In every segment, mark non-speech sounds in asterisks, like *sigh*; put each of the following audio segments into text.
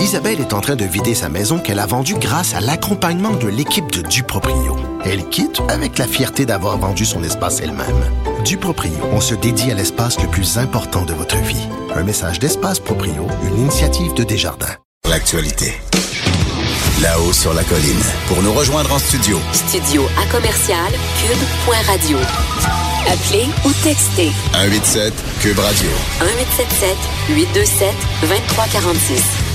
Isabelle est en train de vider sa maison qu'elle a vendue grâce à l'accompagnement de l'équipe de Duproprio. Elle quitte avec la fierté d'avoir vendu son espace elle-même. Duproprio, on se dédie à l'espace le plus important de votre vie. Un message d'Espace Proprio, une initiative de Desjardins. L'actualité. Là-haut sur la colline. Pour nous rejoindre en studio. Studio à commercial cube.radio. Appelez ou textez. 187 cube radio. 1877 827 2346.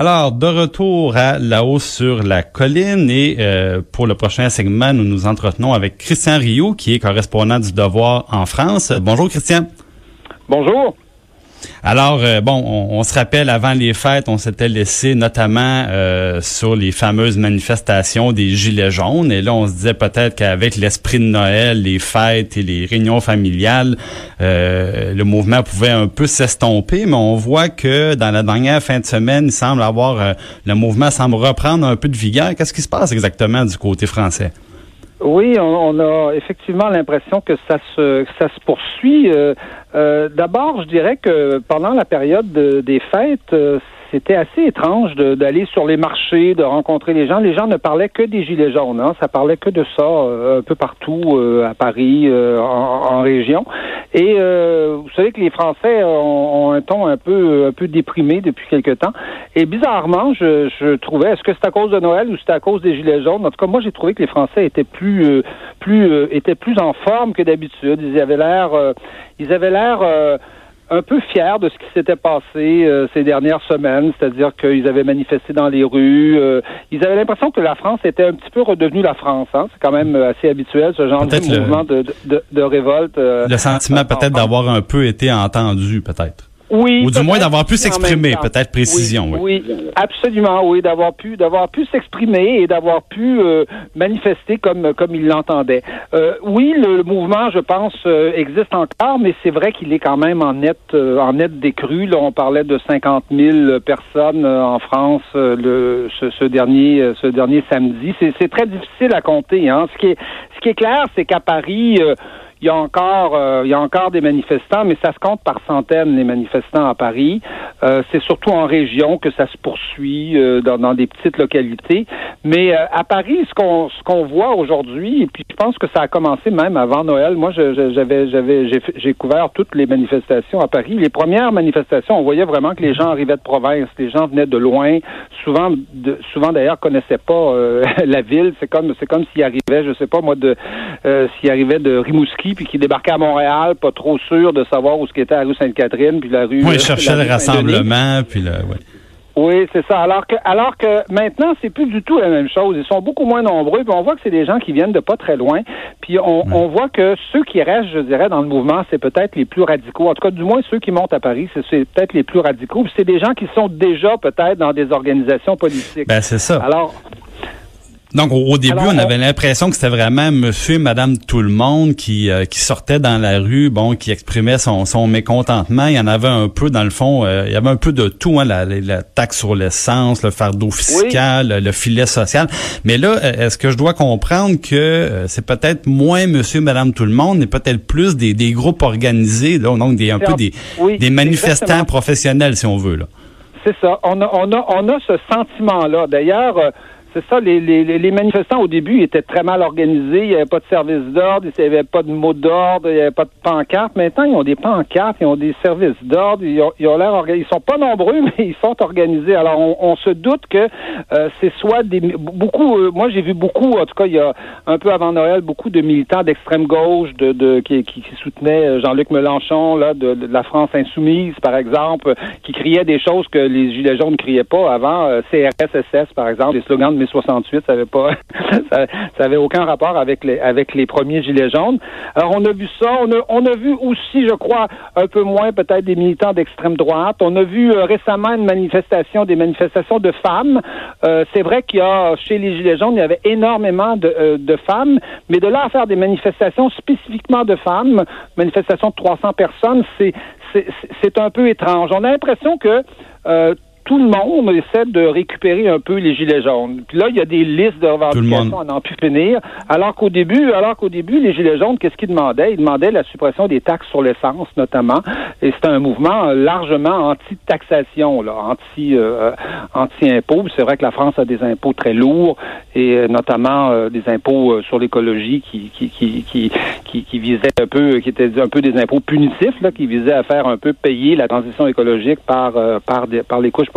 Alors, de retour à La hausse sur la colline et euh, pour le prochain segment, nous nous entretenons avec Christian Rio, qui est correspondant du Devoir en France. Bonjour Christian. Bonjour. Alors, euh, bon, on, se rappelle, avant les fêtes, on s'était laissé notamment euh, sur les fameuses manifestations des Gilets jaunes. Et là, on se disait peut-être qu'avec l'esprit de Noël, les fêtes et les réunions familiales, euh, le mouvement pouvait un peu s'estomper. Mais on voit que dans la dernière fin de semaine, il semble avoir, le mouvement semble reprendre un peu de vigueur. Qu'est-ce qui se passe exactement du côté français? Oui, on, a effectivement l'impression que ça se ça se poursuit. Euh, euh, d'abord, je dirais que pendant la période des fêtes, euh, c'était assez étrange d'aller sur les marchés, de rencontrer les gens. Les gens ne parlaient que des gilets jaunes. Hein. Ça parlait que de ça un peu partout à Paris, en, région. Et vous savez que les Français ont, un ton un peu un peu déprimé depuis quelque temps. Et bizarrement, je, je trouvais, est-ce que c'est à cause de Noël ou c'est à cause des gilets jaunes? En tout cas, moi, j'ai trouvé que les Français étaient plus euh, plus euh, étaient plus en forme que d'habitude. Ils avaient l'air euh, ils avaient l'air un peu fiers de ce qui s'était passé ces dernières semaines, c'est-à-dire qu'ils avaient manifesté dans les rues. ils avaient l'impression que la France était un petit peu redevenue la France. Hein? C'est quand même assez habituel ce genre de mouvement de, de, de, révolte. le sentiment peut-être d'avoir un peu été entendu, peut-être. Oui. Ou du moins d'avoir pu s'exprimer, peut-être précision. Oui, oui. absolument, oui, d'avoir pu d'avoir pu s'exprimer et d'avoir pu euh, manifester comme comme il l'entendait. Euh, oui, le, mouvement, je pense, euh, existe encore, mais c'est vrai qu'il est quand même en net en net décru. Là, on parlait de 50 000 personnes en France le ce, ce, dernier ce dernier samedi. C'est très difficile à compter. Hein. Ce qui est ce qui est clair, c'est qu'à Paris il y a encore euh, il y a encore des manifestants, mais ça se compte par centaines les manifestants à Paris. Euh, c'est surtout en région que ça se poursuit euh, dans, dans, des petites localités. Mais à Paris, ce qu'on ce qu'on voit aujourd'hui, et puis je pense que ça a commencé même avant Noël. Moi, j'avais j'avais j'ai couvert toutes les manifestations à Paris. Les premières manifestations, on voyait vraiment que les gens arrivaient de province, les gens venaient de loin. Souvent, de, souvent d'ailleurs connaissaient pas *laughs* la ville. C'est comme c'est comme s'ils arrivaient, je sais pas moi, de s'ils arrivaient de Rimouski puis qui débarquait à Montréal, pas trop sûr de savoir où ce qu'était la rue Sainte-Catherine, puis la rue. Oui, il cherchait le rassemblement, puis le. Oui, c'est ça. Alors que, alors que maintenant, c'est plus du tout la même chose. Ils sont beaucoup moins nombreux. Puis on voit que c'est des gens qui viennent de pas très loin. Puis on, on voit que ceux qui restent, je dirais, dans le mouvement, c'est peut-être les plus radicaux. En tout cas, du moins ceux qui montent à Paris, c'est peut-être les plus radicaux. Puis c'est des gens qui sont déjà peut-être dans des organisations politiques. Ben c'est ça. Alors, donc, au, début, on avait l'impression que c'était vraiment monsieur et madame tout le monde qui, euh, qui sortait dans la rue, bon, qui exprimait son, son mécontentement. Il y en avait un peu, dans le fond, euh, il y avait un peu de tout, hein, la, la, taxe sur l'essence, le fardeau fiscal, le, filet social. Mais là, euh, est-ce que je dois comprendre que c'est peut-être moins monsieur et madame tout le monde, mais peut-être plus des, des groupes organisés, donc des, un peu des, des manifestants professionnels, si on veut, là? C'est ça. On a, on a, on a ce sentiment-là. D'ailleurs, c'est ça, les, les, les, manifestants au début étaient très mal organisés, il n'y avait pas de service d'ordre, il n'y avait pas de mot d'ordre, il n'y avait pas de pancarte. Maintenant, ils ont des pancartes, ils ont des services d'ordre, ils ont, l'air. Ils sont pas nombreux, *laughs* mais ils sont organisés. Alors, on, on se doute que euh, c'est soit des beaucoup. Euh, moi, j'ai vu beaucoup, en tout cas, il y a un peu avant Noël, beaucoup de militants d'extrême gauche, de, de qui, qui, soutenaient euh, Jean-Luc Mélenchon, là, de, de, la France insoumise, par exemple, qui criaient des choses que les gilets jaunes ne criaient pas avant. CRSSS, par exemple, des slogans de 68, ça avait pas, *laughs* ça, avait aucun rapport avec les avec les premiers gilets jaunes. Alors on a vu ça, on a, on a vu aussi, je crois, un peu moins peut-être des militants d'extrême droite. On a vu euh, récemment une manifestation, des manifestations de femmes. Euh, c'est vrai qu'il y a chez les gilets jaunes, il y avait énormément de, euh, de femmes, mais de là à faire des manifestations spécifiquement de femmes, manifestations de 300 personnes, c'est c'est un peu étrange. On a l'impression que tout le monde essaie de récupérer un peu les gilets jaunes. Puis là, il y a des listes de revendications à n'en plus finir. Alors qu'au début, alors qu'au début, les gilets jaunes, qu'est-ce qu'ils demandaient? Ils demandaient la suppression des taxes sur l'essence, notamment. Et c'est un mouvement largement anti-taxation, là, anti, euh, anti-impôt. C'est vrai que la France a des impôts très lourds et euh, notamment euh, des impôts euh, sur l'écologie qui qui, qui, qui, qui, qui visaient un peu, qui étaient un peu des impôts punitifs, là, qui visaient à faire un peu payer la transition écologique par par des, par les couches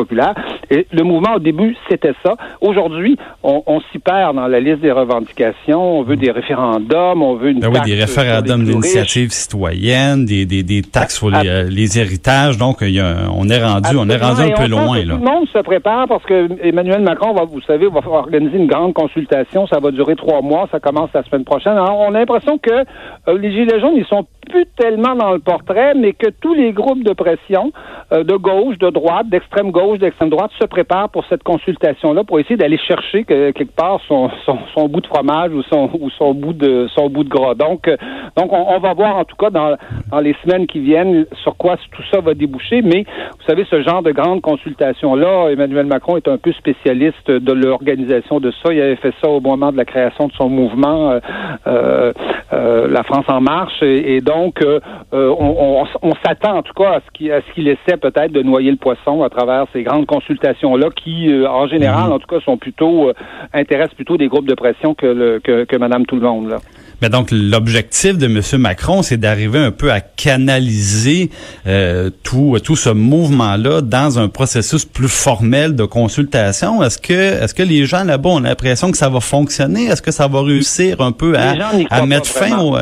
Et le mouvement au début c'était ça. Aujourd'hui, on, on s'y perd dans la liste des revendications. On veut des référendums, on veut une ben oui, des référendums d'initiative citoyenne, des, des, des taxes sur les, les héritages. Donc, il y a, on est rendu, on est rendu un peu loin là. Tout le monde se prépare parce que Emmanuel Macron va, vous savez, va organiser une grande consultation. Ça va durer trois mois. Ça commence la semaine prochaine. Alors, on a l'impression que euh, les Gilets jaunes, ils sont plus tellement dans le portrait, mais que tous les groupes de pression, euh, de gauche, de droite, d'extrême gauche, d'extrême droite, se préparent pour cette consultation-là, pour essayer d'aller chercher quelque part son, son, bout de fromage ou son, ou son bout de son bout de gras. Donc, euh, donc on, va voir en tout cas dans, dans les semaines qui viennent sur quoi tout ça va déboucher. Mais vous savez, ce genre de grande consultation-là, Emmanuel Macron est un peu spécialiste de l'organisation de ça. Il avait fait ça au moment de la création de son mouvement euh, La France en marche, et, donc on, s'attend en tout cas à ce qu'il ce qu'il essaie peut-être de noyer le poisson à travers ces grandes consultations-là qui, euh, en général, mhm. en tout cas, sont plutôt euh, intéressent plutôt des groupes de pression que, le, que, que Madame Tout le Monde. Là. Mais donc l'objectif de M. Macron, c'est d'arriver un peu à canaliser euh, tout tout ce mouvement-là dans un processus plus formel de consultation. Est-ce que est-ce que les gens là-bas ont l'impression que ça va fonctionner? Est-ce que ça va réussir un peu à, à mettre fin au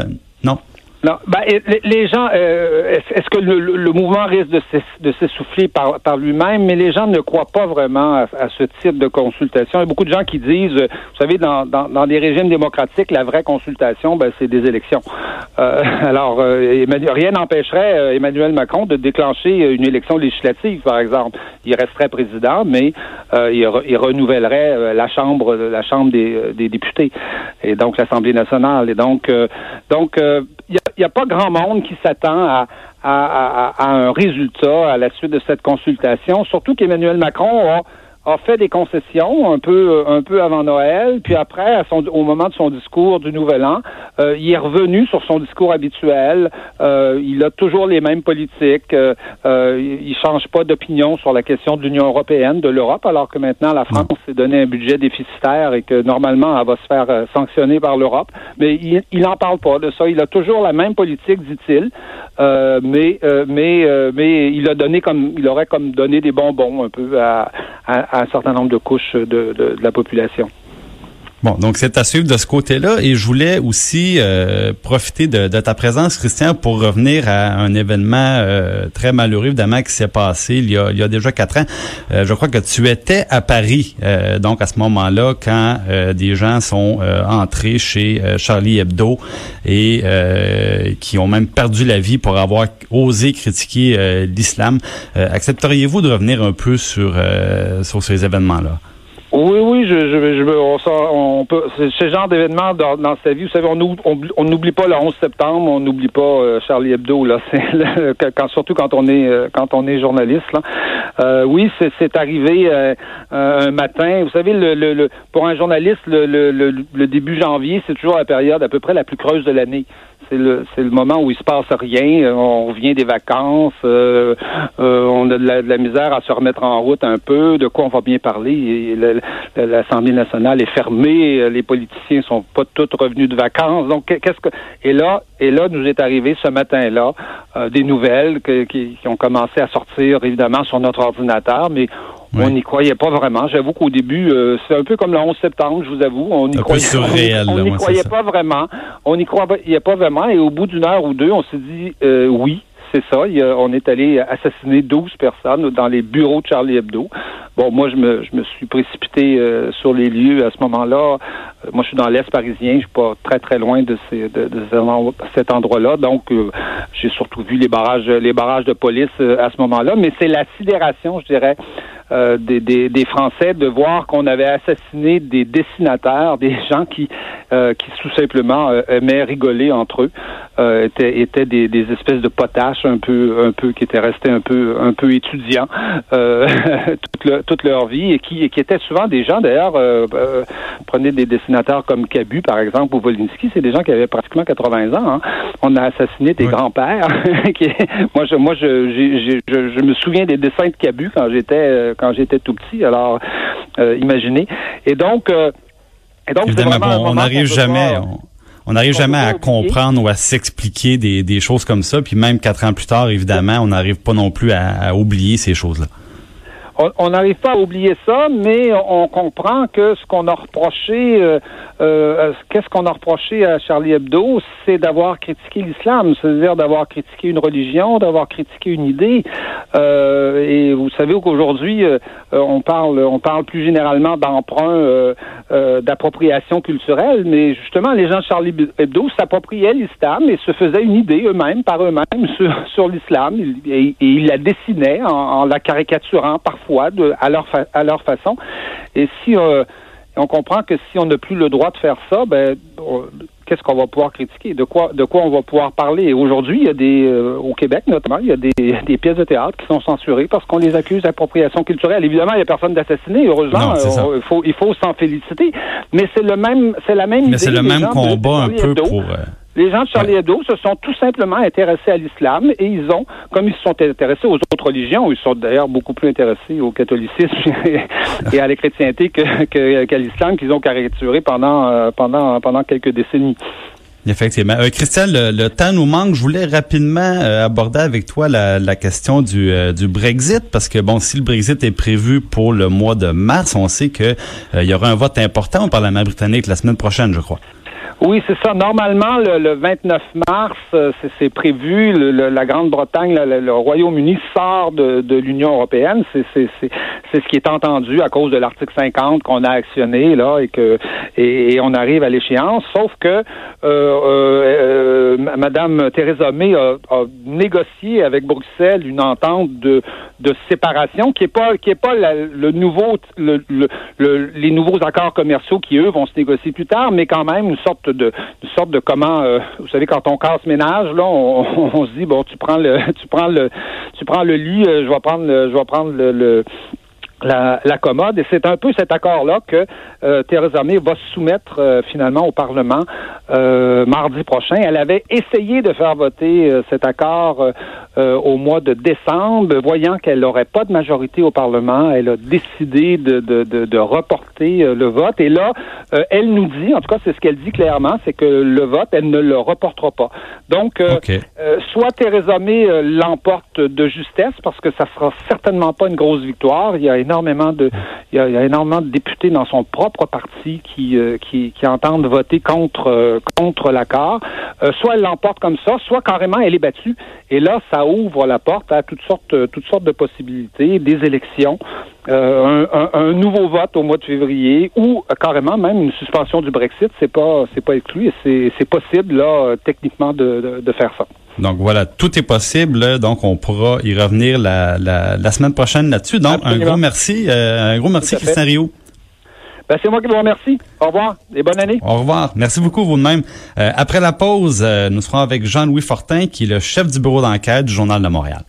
non ben, les gens, euh, est-ce que le, mouvement risque de s'essouffler par, lui-même, mais les gens ne croient pas vraiment à, ce type de consultation. Il y a beaucoup de gens qui disent, euh, vous savez, dans, dans, des régimes démocratiques, la vraie consultation, ben, c'est des élections. Euh, *laughs* alors, rien n'empêcherait Emmanuel Macron de déclencher une élection législative, par exemple. Il resterait président, mais il, renouvellerait la chambre, la chambre des, députés, et donc l'Assemblée nationale. Et donc, donc n'y a, pas grand monde qui s'attend à, à, à, un résultat à la suite de cette consultation, surtout qu'Emmanuel Macron a a fait des concessions un peu un peu avant Noël, puis après, à son, au moment de son discours du Nouvel An, euh, il est revenu sur son discours habituel. Euh, il a toujours les mêmes politiques. Euh, il change pas d'opinion sur la question de l'Union européenne, de l'Europe, alors que maintenant la France s'est donné un budget déficitaire et que normalement elle va se faire sanctionner par l'Europe. Mais il n'en parle pas de ça. Il a toujours la même politique, dit-il. mais mais mais il a donné comme il aurait comme donné des bonbons un peu à, à un certain nombre de couches de, de, la population. Bon, donc c'est à suivre de ce côté-là. Et je voulais aussi euh, profiter de, de, ta présence, Christian, pour revenir à un événement euh, très malheureux, évidemment, qui s'est passé il y a, il y a déjà quatre ans. Euh, je crois que tu étais à Paris, donc à ce moment-là, quand des gens sont entrés chez Charlie Hebdo et qui ont même perdu la vie pour avoir osé critiquer l'islam. accepteriez-vous de revenir un peu sur, sur ces événements-là? Oui, oui, je, je, je on, on peut, ce genre d'événement dans, dans, sa vie. Vous savez, on n'oublie pas le 11 septembre, on n'oublie pas euh, Charlie Hebdo là. *laughs* Quand, surtout quand on est euh, quand on est journaliste là. Euh, oui, c'est arrivé un matin. Vous savez, le, le, pour un journaliste, le, le, le début janvier, c'est toujours la période à peu près la plus creuse de l'année c'est le le moment où il se passe rien. Euh, on revient des vacances, euh, euh, on a de la, misère à se remettre en route un peu. De quoi on va bien parler? L'Assemblée nationale est fermée, les politiciens sont pas tous revenus de vacances. Donc qu'est-ce que et là et là nous est arrivé ce matin-là des nouvelles qui, qui, ont commencé à sortir évidemment sur notre ordinateur, mais on n'y croyait pas vraiment. J'avoue qu'au début, euh, c'est un peu comme le 11 septembre, je vous avoue. On n'y croyait, on, croyait pas vraiment. On n'y croyait pas vraiment. Et au bout d'une heure ou deux, on s'est dit euh, oui, c'est ça. on est allé assassiner 12 personnes dans les bureaux de Charlie Hebdo. Bon, moi, je me, je me suis précipité euh, sur les lieux à ce moment-là. Euh, moi, je suis dans l'Est parisien. Je suis pas très, très loin de, ces, de, cet endroit-là. Donc, euh, j'ai surtout vu les barrages, les barrages de police à ce moment-là. Mais c'est la sidération, je dirais, des, des, des, Français de voir qu'on avait assassiné des dessinateurs, des *laughs* gens qui, qui tout simplement aimaient rigoler entre eux, étaient, étaient des, des, espèces de potaches un peu, un peu qui étaient restés un peu, un peu étudiants *laughs* toute, toute, leur vie et qui, qui étaient souvent des gens d'ailleurs, prenez des dessinateurs comme Cabu par exemple ou Volinsky, c'est des gens qui avaient pratiquement 80 ans. Hein. On a assassiné des grands-pères. *laughs* moi, je, moi, je, je, me souviens des dessins de Cabu quand j'étais euh, quand j'étais tout petit. Alors, euh, imaginez. Et donc, euh, et donc, on n'arrive jamais. on n'arrive jamais à comprendre ou à s'expliquer des, des, choses comme ça. Puis même quatre ans plus tard, évidemment, on n'arrive pas non plus à oublier ces choses-là on n'arrive pas à oublier ça, mais on comprend que ce qu'on a reproché, euh, euh, qu'est-ce qu'on a reproché à Charlie Hebdo, c'est d'avoir critiqué l'islam, c'est-à-dire d'avoir critiqué une religion, d'avoir critiqué une idée. Euh, et vous savez qu'aujourd'hui, on parle, on parle plus généralement d'emprunt, d'appropriation culturelle, mais justement, les gens de Charlie Hebdo s'appropriaient l'islam et se faisaient une idée eux-mêmes, par eux-mêmes, *laughs* sur, l'islam, et, ils la dessinaient en, en la caricaturant parfois à leur à leur façon. Et si euh, on comprend que si on n'a plus le droit de faire ça, ben qu'est-ce qu'on va pouvoir critiquer? De quoi de quoi on va pouvoir parler? Aujourd'hui, il y a des euh, au Québec notamment, il y a des, *laughs* des, pièces de théâtre qui sont censurées parce qu'on les accuse d'appropriation culturelle. Évidemment, il n'y a personne d'assassiné. Heureusement, euh, il faut il faut s'en féliciter. Mais c'est le même c'est la même. Mais c'est le même combat un peu pour. Les gens de Charlie Hebdo se sont tout simplement intéressés à l'islam et ils ont, comme ils se sont intéressés aux autres religions, ils sont d'ailleurs beaucoup plus intéressés au catholicisme *laughs* et à la chrétienté qu'à l'islam qu'ils ont caricaturé pendant, euh, pendant, pendant quelques décennies. Effectivement. Euh, Christian, le, temps nous manque. Je voulais rapidement euh, aborder avec toi la, question du, du Brexit, parce que bon, si le Brexit est prévu pour le mois de mars, on sait que il y aura un vote important au Parlement britannique la semaine prochaine, je crois. Oui, c'est ça. Normalement, le, 29 mars, euh, c'est prévu. la Grande-Bretagne, le, Royaume-Uni sort de, l'Union européenne. C'est ce qui est entendu à cause de l'article 50 qu'on a actionné là et que et, on arrive à l'échéance. Sauf que euh, euh, Madame Theresa May a, négocié avec Bruxelles une entente de, de séparation qui est pas qui est pas le nouveau le, les nouveaux accords commerciaux qui eux vont se négocier plus tard, mais quand même une sorte de sorte de comment euh, vous savez quand on casse ménage là on, *laughs* se dit bon tu prends le *laughs* tu prends le tu prends le lit euh, je vais prendre le, je vais prendre le, la, la, commode. Et c'est un peu cet accord-là que euh, Theresa May va soumettre euh, finalement au Parlement euh, mardi prochain. Elle avait essayé de faire voter euh, cet accord au mois de décembre, voyant qu'elle n'aurait pas de majorité au Parlement. Elle a décidé de, de, de, de reporter le vote. Et là, elle nous dit, en tout cas c'est ce qu'elle dit clairement, c'est que le vote, elle ne le reportera pas. Donc, soit Theresa May l'emporte de justesse, parce que ça sera certainement pas une grosse victoire. Il y a énormément de, il y a, énormément de députés dans son propre parti qui, euh, qui, entendent voter contre, euh, contre l'accord. Euh, soit elle l'emporte comme ça, soit carrément elle est battue. Et là, ça ouvre la porte à toutes sortes, toutes sortes de possibilités, des élections, un, nouveau vote au mois de février ou carrément même une suspension du Brexit. C'est pas, c'est pas exclu et c'est possible là techniquement de, de faire ça. Donc voilà, tout est possible. Donc on pourra y revenir la, la, la semaine prochaine là-dessus. Donc un gros merci, euh, un gros merci Christian Rio. Ben, c'est moi qui vous remercie. Au revoir et bonne année. Au revoir. Merci beaucoup vous de même. Euh, après la pause, euh, nous serons avec Jean-Louis Fortin, qui est le chef du bureau d'enquête du Journal de Montréal.